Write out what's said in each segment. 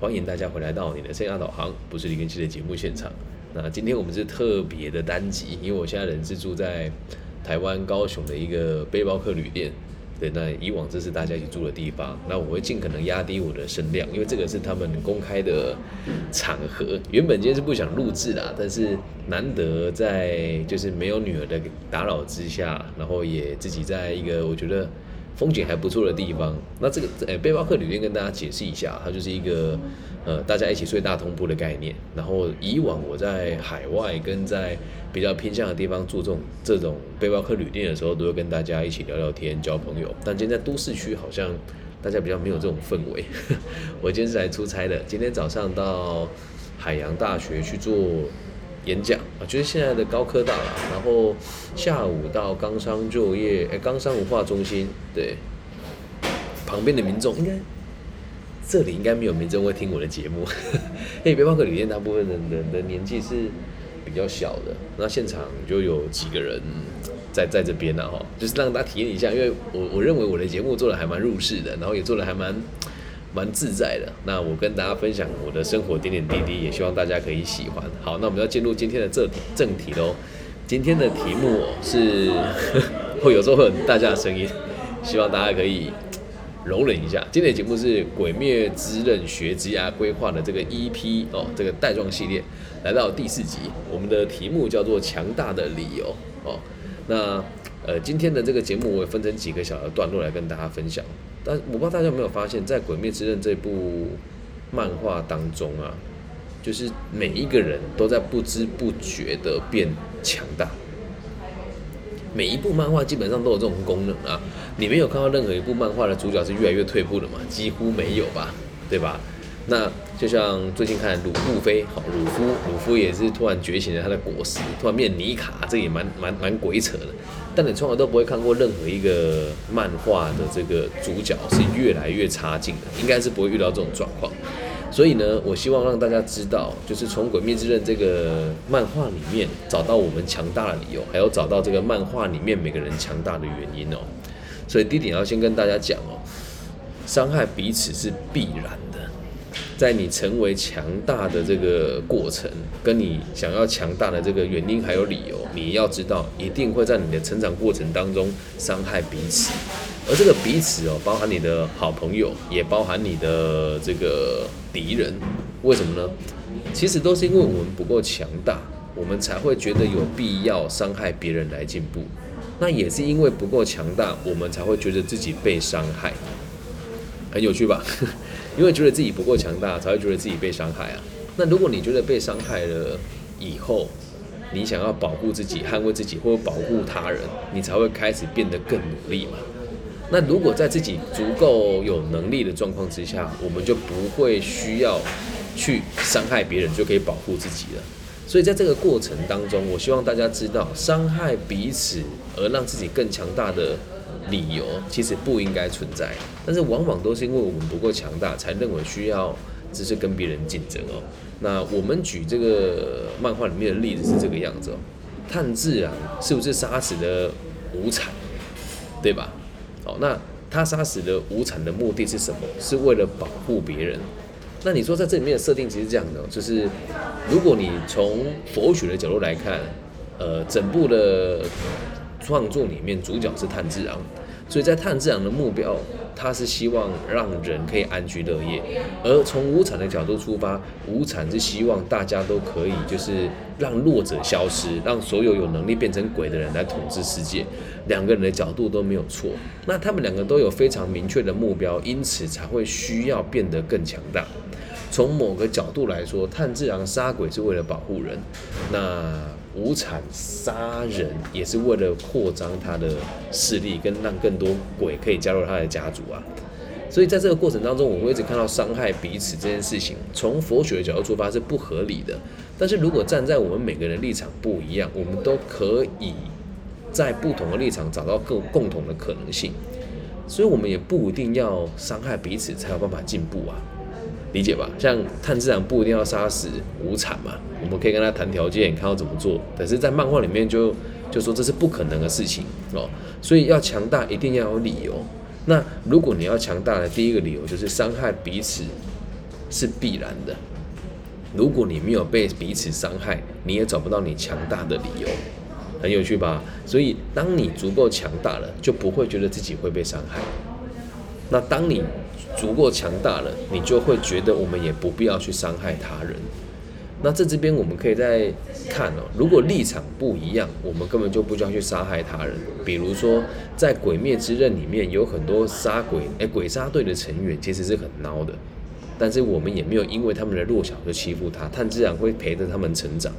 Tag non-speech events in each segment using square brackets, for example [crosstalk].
欢迎大家回来到你的生涯导航，不是李根熙的节目现场。那今天我们是特别的单集，因为我现在人是住在台湾高雄的一个背包客旅店。对，那以往这是大家一起住的地方，那我会尽可能压低我的声量，因为这个是他们公开的场合。原本今天是不想录制啦，但是难得在就是没有女儿的打扰之下，然后也自己在一个我觉得。风景还不错的地方，那这个呃背包客旅店跟大家解释一下，它就是一个呃大家一起睡大通铺的概念。然后以往我在海外跟在比较偏向的地方住这种这种背包客旅店的时候，都会跟大家一起聊聊天、交朋友。但今天在都市区好像大家比较没有这种氛围。[laughs] 我今天是来出差的，今天早上到海洋大学去做。演讲啊，就是现在的高科大啦。然后下午到钢商就业，哎，钢商文化中心，对，旁边的民众应该这里应该没有民众会听我的节目。[laughs] 因为背包客旅店大部分的人的的年纪是比较小的，那现场就有几个人在在这边呢，哈，就是让大家体验一下。因为我我认为我的节目做的还蛮入世的，然后也做的还蛮。蛮自在的，那我跟大家分享我的生活点点滴滴，也希望大家可以喜欢。好，那我们要进入今天的正正题喽。今天的题目是 [laughs] 会有时候会有大家的声音，希望大家可以容忍一下。今天的节目是《鬼灭之刃》学职涯规划的这个 EP 哦，这个带状系列来到第四集，我们的题目叫做“强大的理由”哦。那呃，今天的这个节目我分成几个小的段落来跟大家分享。但我不知道大家有没有发现，在《鬼灭之刃》这部漫画当中啊，就是每一个人都在不知不觉的变强大。每一部漫画基本上都有这种功能啊。你没有看到任何一部漫画的主角是越来越退步的嘛？几乎没有吧，对吧？那就像最近看鲁布飞，好，鲁夫，鲁夫也是突然觉醒了他的果实，突然变尼卡，这也蛮蛮蛮鬼扯的。但你从来都不会看过任何一个漫画的这个主角是越来越差劲的，应该是不会遇到这种状况。所以呢，我希望让大家知道，就是从《鬼灭之刃》这个漫画里面找到我们强大的理由，还有找到这个漫画里面每个人强大的原因哦。所以第一点要先跟大家讲哦，伤害彼此是必然。在你成为强大的这个过程，跟你想要强大的这个原因还有理由，你要知道，一定会在你的成长过程当中伤害彼此，而这个彼此哦，包含你的好朋友，也包含你的这个敌人。为什么呢？其实都是因为我们不够强大，我们才会觉得有必要伤害别人来进步。那也是因为不够强大，我们才会觉得自己被伤害。很有趣吧？因为觉得自己不够强大，才会觉得自己被伤害啊。那如果你觉得被伤害了以后，你想要保护自己、捍卫自己或者保护他人，你才会开始变得更努力嘛。那如果在自己足够有能力的状况之下，我们就不会需要去伤害别人，就可以保护自己了。所以在这个过程当中，我希望大家知道，伤害彼此而让自己更强大的。理由其实不应该存在，但是往往都是因为我们不够强大，才认为需要只是跟别人竞争哦。那我们举这个漫画里面的例子是这个样子哦，炭治郎是不是杀死了无产，对吧？好，那他杀死了无产的目的是什么？是为了保护别人。那你说在这里面的设定其实这样的，就是如果你从佛学的角度来看，呃，整部的。创作里面主角是炭治郎，所以在炭治郎的目标，他是希望让人可以安居乐业；而从无产的角度出发，无产是希望大家都可以就是让弱者消失，让所有有能力变成鬼的人来统治世界。两个人的角度都没有错，那他们两个都有非常明确的目标，因此才会需要变得更强大。从某个角度来说，炭治郎杀鬼是为了保护人，那。无产杀人也是为了扩张他的势力，跟让更多鬼可以加入他的家族啊。所以在这个过程当中，我会一直看到伤害彼此这件事情，从佛学的角度出发是不合理的。但是如果站在我们每个人立场不一样，我们都可以在不同的立场找到更共同的可能性。所以我们也不一定要伤害彼此才有办法进步啊。理解吧，像炭治郎不一定要杀死无惨嘛，我们可以跟他谈条件，看要怎么做。但是在漫画里面就就说这是不可能的事情哦，所以要强大一定要有理由。那如果你要强大的第一个理由就是伤害彼此是必然的。如果你没有被彼此伤害，你也找不到你强大的理由，很有趣吧？所以，当你足够强大了，就不会觉得自己会被伤害。那当你足够强大了，你就会觉得我们也不必要去伤害他人。那在这边我们可以再看哦，如果立场不一样，我们根本就不需要去杀害他人。比如说，在《鬼灭之刃》里面有很多杀鬼哎鬼杀队的成员其实是很孬的。但是我们也没有因为他们的弱小就欺负他，炭治郎会陪着他们成长，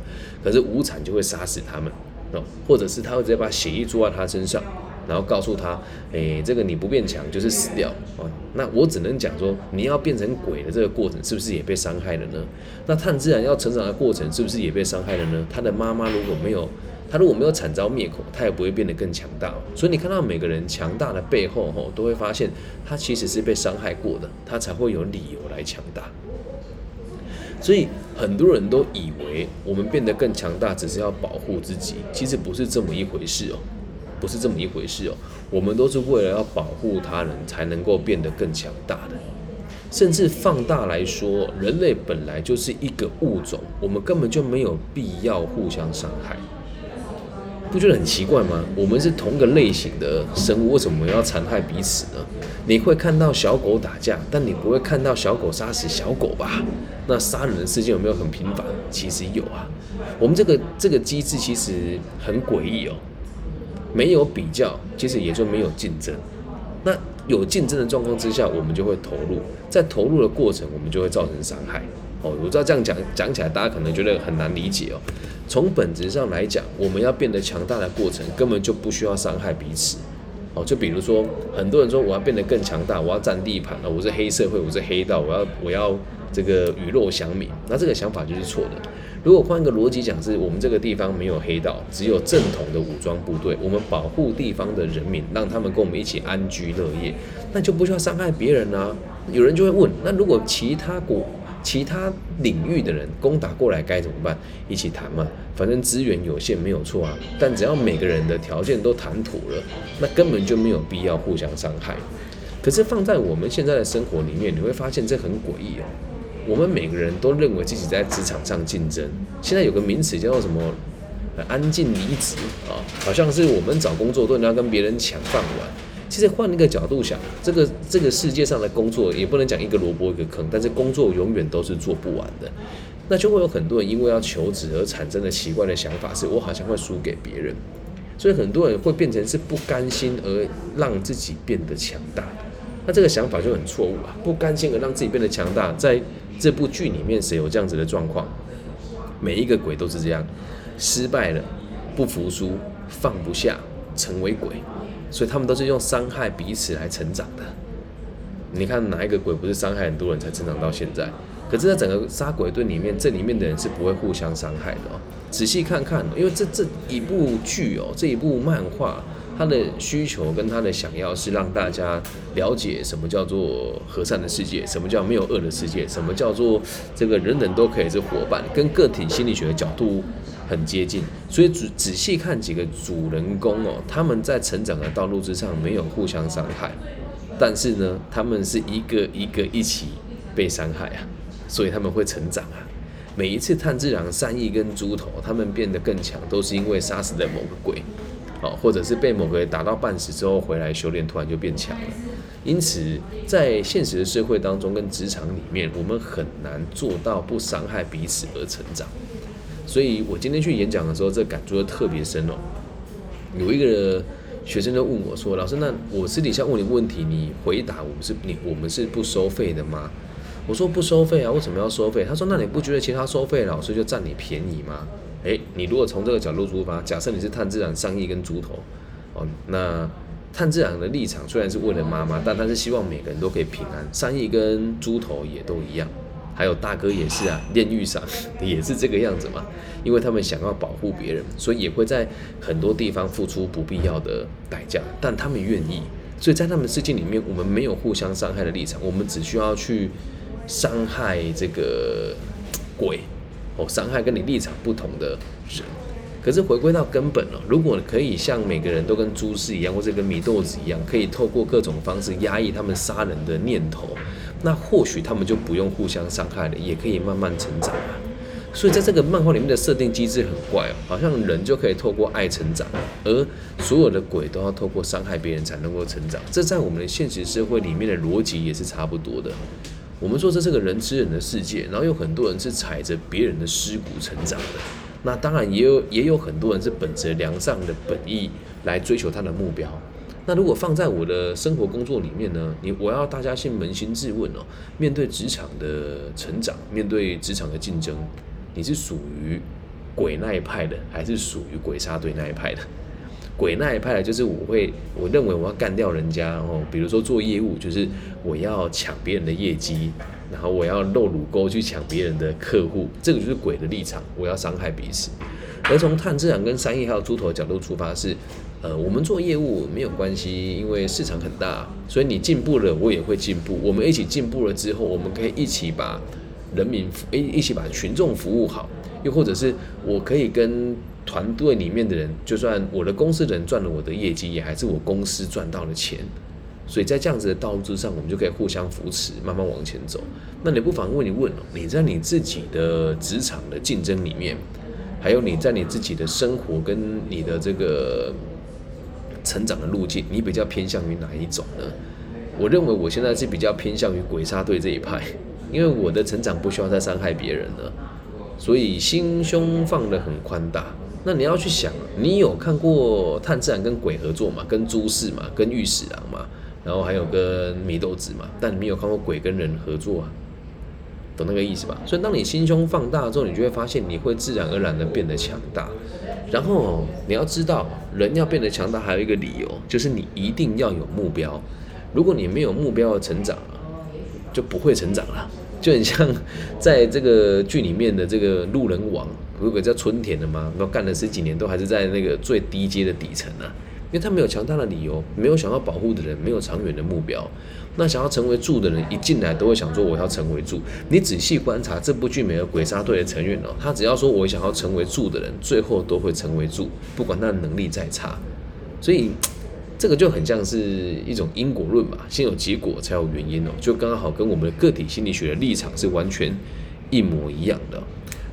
可是无惨就会杀死他们哦，或者是他会直接把血液注在他身上，然后告诉他，诶，这个你不变强就是死掉啊。那我只能讲说，你要变成鬼的这个过程是不是也被伤害了呢？那炭治郎要成长的过程是不是也被伤害了呢？他的妈妈如果没有。他如果没有惨遭灭口，他也不会变得更强大。所以你看到每个人强大的背后，吼，都会发现他其实是被伤害过的，他才会有理由来强大。所以很多人都以为我们变得更强大，只是要保护自己，其实不是这么一回事哦，不是这么一回事哦。我们都是为了要保护他人，才能够变得更强大的。甚至放大来说，人类本来就是一个物种，我们根本就没有必要互相伤害。不觉得很奇怪吗？我们是同个类型的生物，为什么要残害彼此呢？你会看到小狗打架，但你不会看到小狗杀死小狗吧？那杀人的事件有没有很频繁？其实有啊。我们这个这个机制其实很诡异哦。没有比较，其实也就没有竞争。那有竞争的状况之下，我们就会投入，在投入的过程，我们就会造成伤害。哦，我知道这样讲讲起来，大家可能觉得很难理解哦。从本质上来讲，我们要变得强大的过程，根本就不需要伤害彼此。哦，就比如说，很多人说我要变得更强大，我要占地盘了，我是黑社会，我是黑道，我要我要这个雨落祥民，那这个想法就是错的。如果换个逻辑讲，是我们这个地方没有黑道，只有正统的武装部队，我们保护地方的人民，让他们跟我们一起安居乐业，那就不需要伤害别人啊。有人就会问，那如果其他国？其他领域的人攻打过来该怎么办？一起谈嘛，反正资源有限没有错啊。但只要每个人的条件都谈妥了，那根本就没有必要互相伤害。可是放在我们现在的生活里面，你会发现这很诡异哦。我们每个人都认为自己在职场上竞争。现在有个名词叫做什么？安静离职啊，好像是我们找工作都要跟别人抢饭碗。其实换一个角度想，这个这个世界上的工作也不能讲一个萝卜一个坑，但是工作永远都是做不完的，那就会有很多人因为要求职而产生的奇怪的想法，是我好像会输给别人，所以很多人会变成是不甘心而让自己变得强大，那这个想法就很错误啊！不甘心而让自己变得强大，在这部剧里面谁有这样子的状况？每一个鬼都是这样，失败了，不服输，放不下，成为鬼。所以他们都是用伤害彼此来成长的。你看哪一个鬼不是伤害很多人才成长到现在？可是，在整个杀鬼队里面，这里面的人是不会互相伤害的哦。仔细看看，因为这这一部剧哦，这一部漫画，他的需求跟他的想要是让大家了解什么叫做和善的世界，什么叫没有恶的世界，什么叫做这个人人都可以是伙伴，跟个体心理学的角度。很接近，所以仔仔细看几个主人公哦，他们在成长的道路之上没有互相伤害，但是呢，他们是一个一个一起被伤害啊，所以他们会成长啊。每一次炭治郎、善意跟猪头他们变得更强，都是因为杀死了某个鬼，哦，或者是被某个人打到半死之后回来修炼，突然就变强了。因此，在现实的社会当中跟职场里面，我们很难做到不伤害彼此而成长。所以我今天去演讲的时候，这感触就特别深哦。有一个学生就问我说：“老师，那我私底下问你问题，你回答我们是你我们是不收费的吗？”我说：“不收费啊，为什么要收费？”他说：“那你不觉得其他收费老师就占你便宜吗？”诶，你如果从这个角度出发，假设你是炭治郎、上亿跟猪头哦，那炭治郎的立场虽然是为了妈妈，但他是希望每个人都可以平安，上亿跟猪头也都一样。还有大哥也是啊，炼狱上也是这个样子嘛，因为他们想要保护别人，所以也会在很多地方付出不必要的代价，但他们愿意，所以在他们世界里面，我们没有互相伤害的立场，我们只需要去伤害这个鬼，哦，伤害跟你立场不同的人，可是回归到根本了，如果可以像每个人都跟朱氏一样，或者跟米豆子一样，可以透过各种方式压抑他们杀人的念头，那或许他们就不用互相伤害了，也可以慢慢成长啊。所以在这个漫画里面的设定机制很怪哦，好像人就可以透过爱成长，而所有的鬼都要透过伤害别人才能够成长。这在我们的现实社会里面的逻辑也是差不多的。我们说这是个人吃人的世界，然后有很多人是踩着别人的尸骨成长的。那当然也有也有很多人是本着良善的本意来追求他的目标。那如果放在我的生活工作里面呢？你我要大家先扪心自问哦，面对职场的成长，面对职场的竞争，你是属于鬼那一派的，还是属于鬼杀队那一派的？鬼那一派的，就是我会我认为我要干掉人家哦，比如说做业务，就是我要抢别人的业绩。然后我要露乳沟去抢别人的客户，这个就是鬼的立场，我要伤害彼此。而从碳自然跟三亿还有猪头的角度出发是，呃，我们做业务没有关系，因为市场很大，所以你进步了，我也会进步。我们一起进步了之后，我们可以一起把人民一一起把群众服务好，又或者是我可以跟团队里面的人，就算我的公司的人赚了我的业绩，也还是我公司赚到了钱。所以在这样子的道路之上，我们就可以互相扶持，慢慢往前走。那你不妨问一问哦，你在你自己的职场的竞争里面，还有你在你自己的生活跟你的这个成长的路径，你比较偏向于哪一种呢？我认为我现在是比较偏向于鬼杀队这一派，因为我的成长不需要再伤害别人了，所以心胸放得很宽大。那你要去想，你有看过炭治郎跟鬼合作嘛？跟朱氏嘛？跟御史郎嘛？然后还有跟祢豆子嘛，但你没有看过鬼跟人合作啊，懂那个意思吧？所以当你心胸放大之后，你就会发现你会自然而然的变得强大。然后你要知道，人要变得强大还有一个理由，就是你一定要有目标。如果你没有目标的成长啊，就不会成长了。就很像在这个剧里面的这个路人王，如果叫春田的嘛？那干了十几年都还是在那个最低阶的底层啊。因为他没有强大的理由，没有想要保护的人，没有长远的目标。那想要成为柱的人，一进来都会想说我要成为柱。你仔细观察这部剧每个鬼杀队的成员哦，他只要说我想要成为柱的人，最后都会成为柱，不管他的能力再差。所以这个就很像是一种因果论嘛，先有结果才有原因哦，就刚好跟我们的个体心理学的立场是完全一模一样的。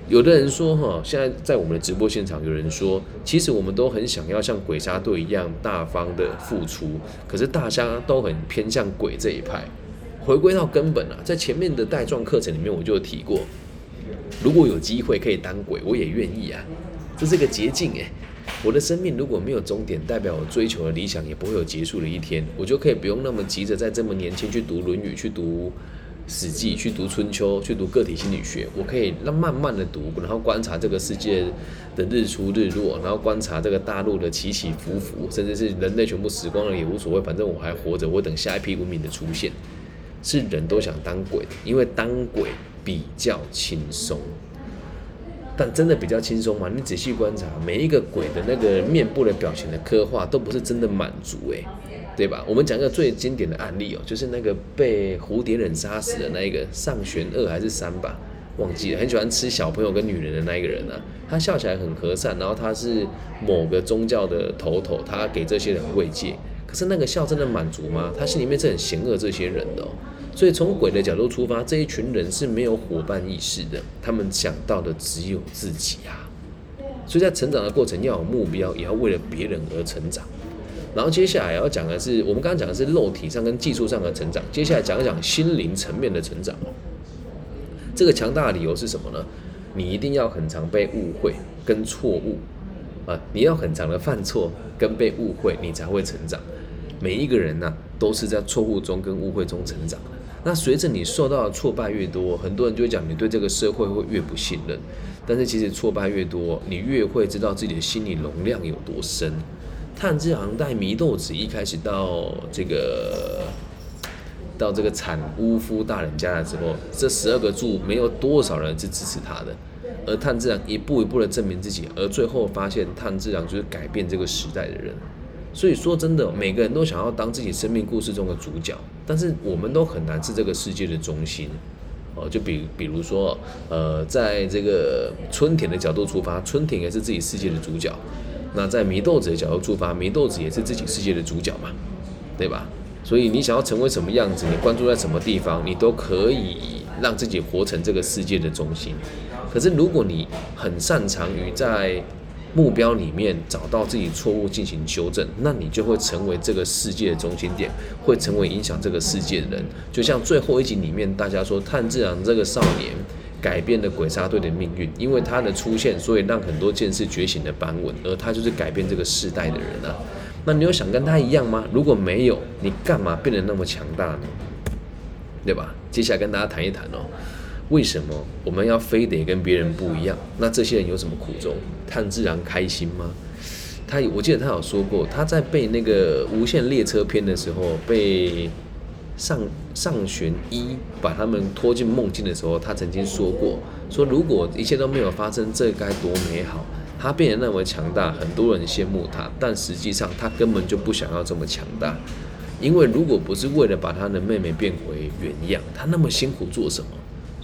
有的人说，哈，现在在我们的直播现场，有人说，其实我们都很想要像鬼杀队一样大方的付出，可是大家都很偏向鬼这一派。回归到根本啊，在前面的带状课程里面，我就提过，如果有机会可以当鬼，我也愿意啊，这是个捷径诶。我的生命如果没有终点，代表我追求的理想也不会有结束的一天，我就可以不用那么急着在这么年轻去读《论语》，去读。史记去读春秋，去读个体心理学，我可以让慢慢的读，然后观察这个世界的日出日落，然后观察这个大陆的起起伏伏，甚至是人类全部死光了也无所谓，反正我还活着，我等下一批文明的出现。是人都想当鬼，因为当鬼比较轻松。但真的比较轻松吗？你仔细观察每一个鬼的那个面部的表情的刻画，都不是真的满足诶。对吧？我们讲一个最经典的案例哦，就是那个被蝴蝶忍杀死的那一个上玄二还是三吧，忘记了。很喜欢吃小朋友跟女人的那一个人啊，他笑起来很和善，然后他是某个宗教的头头，他给这些人慰藉。可是那个笑真的满足吗？他心里面是很嫌恶这些人的。所以从鬼的角度出发，这一群人是没有伙伴意识的，他们想到的只有自己啊。所以在成长的过程要有目标，也要为了别人而成长。然后接下来要讲的是，我们刚刚讲的是肉体上跟技术上的成长，接下来讲一讲心灵层面的成长哦。这个强大的理由是什么呢？你一定要很常被误会跟错误啊，你要很常的犯错跟被误会，你才会成长。每一个人呢，都是在错误中跟误会中成长。那随着你受到的挫败越多，很多人就会讲你对这个社会会越不信任。但是其实挫败越多，你越会知道自己的心理容量有多深。炭治郎带祢豆子一开始到这个到这个产巫夫大人家的时候，这十二个柱没有多少人是支持他的，而炭治郎一步一步的证明自己，而最后发现炭治郎就是改变这个时代的人。所以说真的，每个人都想要当自己生命故事中的主角，但是我们都很难是这个世界的中心。哦，就比比如说，呃，在这个春田的角度出发，春田也是自己世界的主角。那在祢豆子的角度出发，祢豆子也是自己世界的主角嘛，对吧？所以你想要成为什么样子，你关注在什么地方，你都可以让自己活成这个世界的中心。可是如果你很擅长于在目标里面找到自己错误进行修正，那你就会成为这个世界的中心点，会成为影响这个世界的人。就像最后一集里面大家说，炭治郎这个少年。改变了鬼杀队的命运，因为他的出现，所以让很多剑士觉醒的版本，而他就是改变这个世代的人啊。那你有想跟他一样吗？如果没有，你干嘛变得那么强大呢？对吧？接下来跟大家谈一谈哦，为什么我们要非得跟别人不一样？那这些人有什么苦衷？他很自然开心吗？他我记得他有说过，他在被那个无限列车篇的时候被。上上玄一把他们拖进梦境的时候，他曾经说过：说如果一切都没有发生，这该多美好！他变得那么强大，很多人羡慕他，但实际上他根本就不想要这么强大。因为如果不是为了把他的妹妹变回原样，他那么辛苦做什么？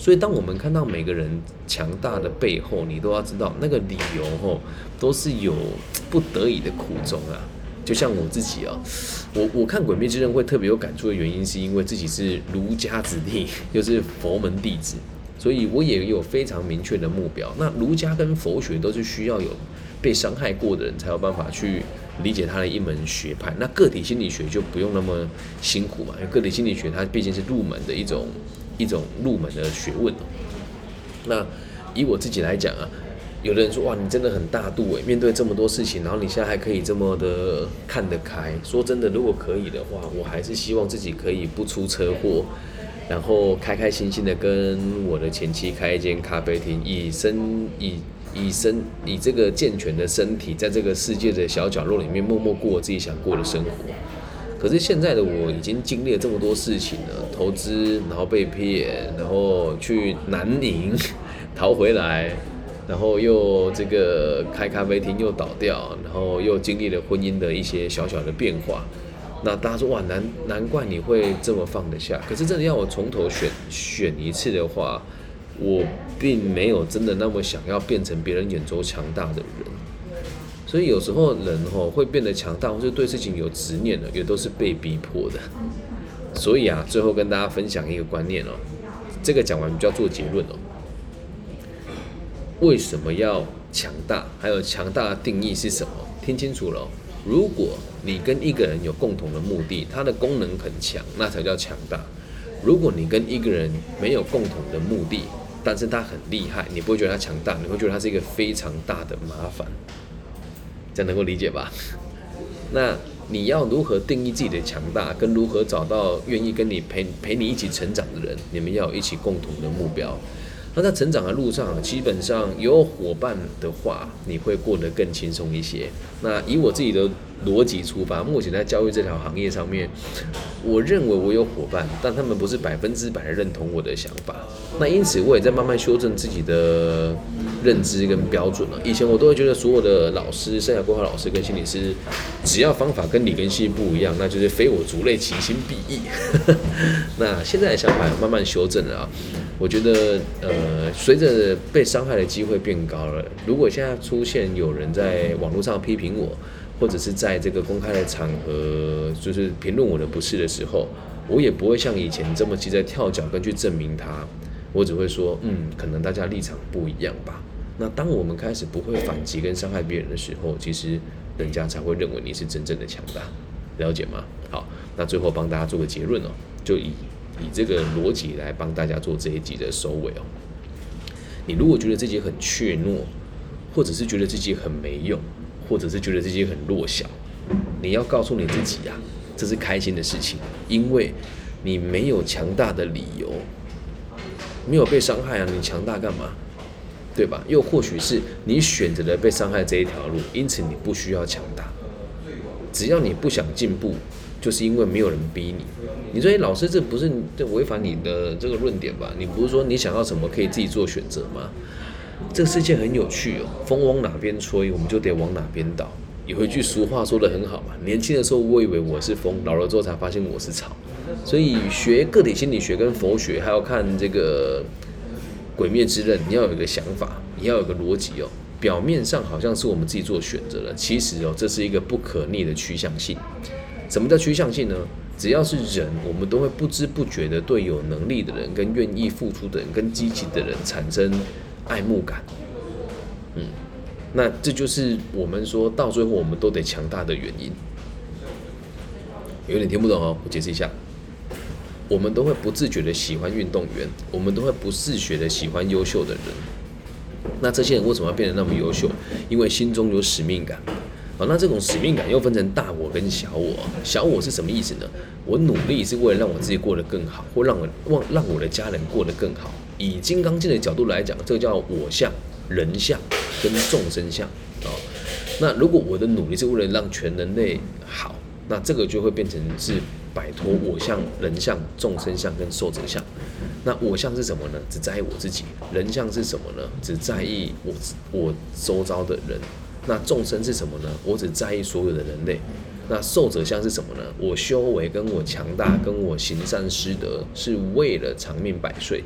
所以，当我们看到每个人强大的背后，你都要知道那个理由吼，都是有不得已的苦衷啊。就像我自己啊，我我看《鬼灭之刃》会特别有感触的原因，是因为自己是儒家子弟，[laughs] 又是佛门弟子，所以我也有非常明确的目标。那儒家跟佛学都是需要有被伤害过的人才有办法去理解他的一门学派。那个体心理学就不用那么辛苦嘛，因为个体心理学它毕竟是入门的一种一种入门的学问。那以我自己来讲啊。有的人说哇，你真的很大度诶，面对这么多事情，然后你现在还可以这么的看得开。说真的，如果可以的话，我还是希望自己可以不出车祸，然后开开心心的跟我的前妻开一间咖啡厅，以身以以身以这个健全的身体，在这个世界的小角落里面默默过自己想过的生活。可是现在的我已经经历了这么多事情了，投资，然后被骗，然后去南宁 [laughs] 逃回来。然后又这个开咖啡厅又倒掉，然后又经历了婚姻的一些小小的变化。那大家说哇，难难怪你会这么放得下。可是真的要我从头选选一次的话，我并没有真的那么想要变成别人眼中强大的人。所以有时候人吼会变得强大，或是对事情有执念的，也都是被逼迫的。所以啊，最后跟大家分享一个观念哦，这个讲完就要做结论哦。为什么要强大？还有强大的定义是什么？听清楚了。如果你跟一个人有共同的目的，他的功能很强，那才叫强大。如果你跟一个人没有共同的目的，但是他很厉害，你不会觉得他强大，你会觉得他是一个非常大的麻烦。这样能够理解吧？[laughs] 那你要如何定义自己的强大，跟如何找到愿意跟你陪陪你一起成长的人？你们要有一起共同的目标。那在成长的路上，基本上有伙伴的话，你会过得更轻松一些。那以我自己的逻辑出发，目前在教育这条行业上面，我认为我有伙伴，但他们不是百分之百认同我的想法。那因此，我也在慢慢修正自己的认知跟标准了。以前我都会觉得，所有的老师、生涯规划老师跟心理师，只要方法跟理跟系不一样，那就是非我族类，其心必异。[laughs] 那现在的想法慢慢修正了啊。我觉得，呃，随着被伤害的机会变高了，如果现在出现有人在网络上批评我，或者是在这个公开的场合就是评论我的不是的时候，我也不会像以前这么急着跳脚跟去证明他，我只会说，嗯，可能大家立场不一样吧。那当我们开始不会反击跟伤害别人的时候，其实人家才会认为你是真正的强大，了解吗？好，那最后帮大家做个结论哦，就以。以这个逻辑来帮大家做这一集的收尾哦。你如果觉得自己很怯懦，或者是觉得自己很没用，或者是觉得自己很弱小，你要告诉你自己呀，这是开心的事情，因为你没有强大的理由，没有被伤害啊，你强大干嘛？对吧？又或许是你选择了被伤害这一条路，因此你不需要强大，只要你不想进步。就是因为没有人逼你，你说哎，老师，这不是这违反你的这个论点吧？你不是说你想要什么可以自己做选择吗？这个世界很有趣哦，风往哪边吹，我们就得往哪边倒。有一句俗话说的很好嘛，年轻的时候我以为我是风，老了之后才发现我是草。所以学个体心理学跟佛学，还要看这个《鬼灭之刃》，你要有一个想法，你要有个逻辑哦。表面上好像是我们自己做选择了，其实哦，这是一个不可逆的趋向性。什么叫趋向性呢？只要是人，我们都会不知不觉的对有能力的人、跟愿意付出的人、跟积极的人产生爱慕感。嗯，那这就是我们说到最后我们都得强大的原因。有点听不懂哦，我解释一下。我们都会不自觉的喜欢运动员，我们都会不自觉的喜欢优秀的人。那这些人为什么要变得那么优秀？因为心中有使命感。好，那这种使命感又分成大我跟小我。小我是什么意思呢？我努力是为了让我自己过得更好，或让我让让我的家人过得更好。以金刚经的角度来讲，这个叫我相、人相跟众生相啊。那如果我的努力是为了让全人类好，那这个就会变成是摆脱我相、人相、众生相跟寿者相。那我相是什么呢？只在意我自己。人相是什么呢？只在意我我周遭的人。那众生是什么呢？我只在意所有的人类。那受者相是什么呢？我修为跟我强大，跟我行善施德，是为了长命百岁。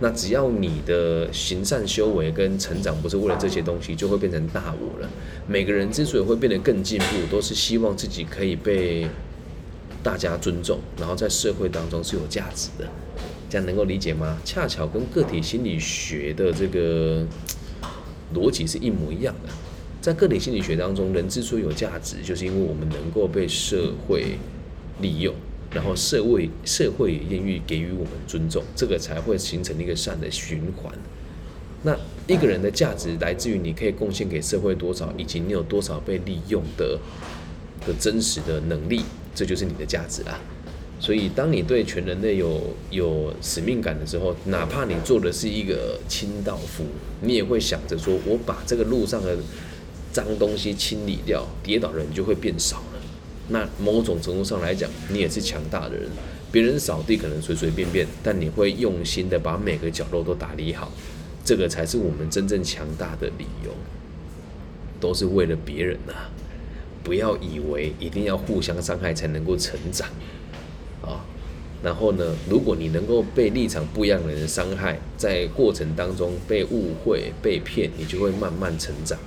那只要你的行善修为跟成长不是为了这些东西，就会变成大我了。每个人之所以会变得更进步，都是希望自己可以被大家尊重，然后在社会当中是有价值的。这样能够理解吗？恰巧跟个体心理学的这个逻辑是一模一样的。在个体心理学当中，人之所以有价值，就是因为我们能够被社会利用，然后社会社会也愿意给予我们尊重，这个才会形成一个善的循环。那一个人的价值来自于你可以贡献给社会多少，以及你有多少被利用的的真实的能力，这就是你的价值啦。所以，当你对全人类有有使命感的时候，哪怕你做的是一个清道夫，你也会想着说：我把这个路上的脏东西清理掉，跌倒的人就会变少了。那某种程度上来讲，你也是强大的人。别人扫地可能随随便便，但你会用心的把每个角落都打理好，这个才是我们真正强大的理由，都是为了别人呐。不要以为一定要互相伤害才能够成长。啊，然后呢？如果你能够被立场不一样的人伤害，在过程当中被误会、被骗，你就会慢慢成长。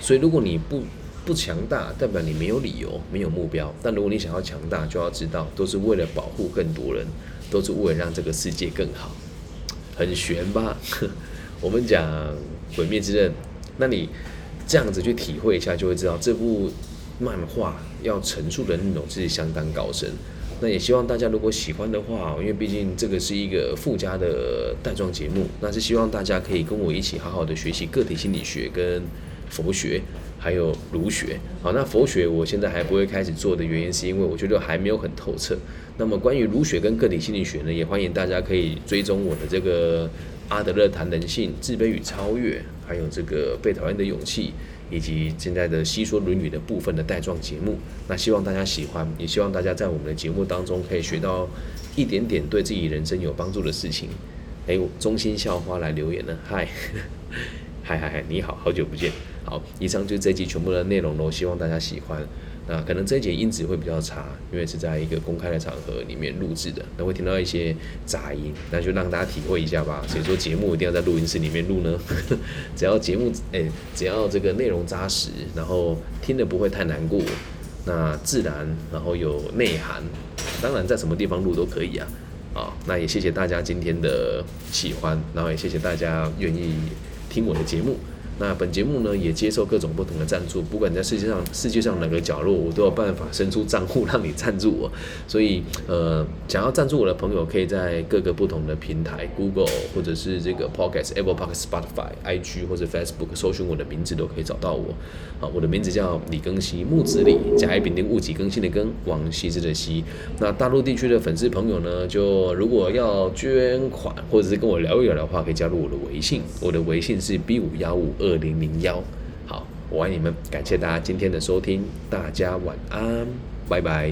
所以，如果你不不强大，代表你没有理由、没有目标。但如果你想要强大，就要知道，都是为了保护更多人，都是为了让这个世界更好。很悬吧？[laughs] 我们讲《鬼灭之刃》，那你这样子去体会一下，就会知道这部漫画要陈述的内容是相当高深。那也希望大家如果喜欢的话，因为毕竟这个是一个附加的带状节目，那是希望大家可以跟我一起好好的学习个体心理学跟佛学，还有儒学。好，那佛学我现在还不会开始做的原因，是因为我觉得还没有很透彻。那么关于儒学跟个体心理学呢，也欢迎大家可以追踪我的这个阿德勒谈人性、自卑与超越，还有这个被讨厌的勇气。以及现在的《西说论语》的部分的带状节目，那希望大家喜欢，也希望大家在我们的节目当中可以学到一点点对自己人生有帮助的事情。哎，中心校花来留言了，[laughs] 嗨，嗨嗨嗨，你好，好久不见。好，以上就是这集全部的内容喽，希望大家喜欢。那可能这一节音质会比较差，因为是在一个公开的场合里面录制的，那会听到一些杂音，那就让大家体会一下吧。所以说节目一定要在录音室里面录呢，[laughs] 只要节目诶，只要这个内容扎实，然后听的不会太难过，那自然，然后有内涵，当然在什么地方录都可以啊。啊，那也谢谢大家今天的喜欢，然后也谢谢大家愿意听我的节目。那本节目呢，也接受各种不同的赞助，不管在世界上世界上哪个角落，我都有办法伸出账户让你赞助我。所以，呃，想要赞助我的朋友，可以在各个不同的平台，Google 或者是这个 Podcast、Apple Podcast、Spotify、IG 或者 Facebook 搜寻我的名字，都可以找到我。好，我的名字叫李更新，木子李，甲乙丙丁戊己更新的更，王羲之的羲。那大陆地区的粉丝朋友呢，就如果要捐款或者是跟我聊一聊的话，可以加入我的微信，我的微信是 B 五幺五。二零零幺，好，我爱你们，感谢大家今天的收听，大家晚安，拜拜。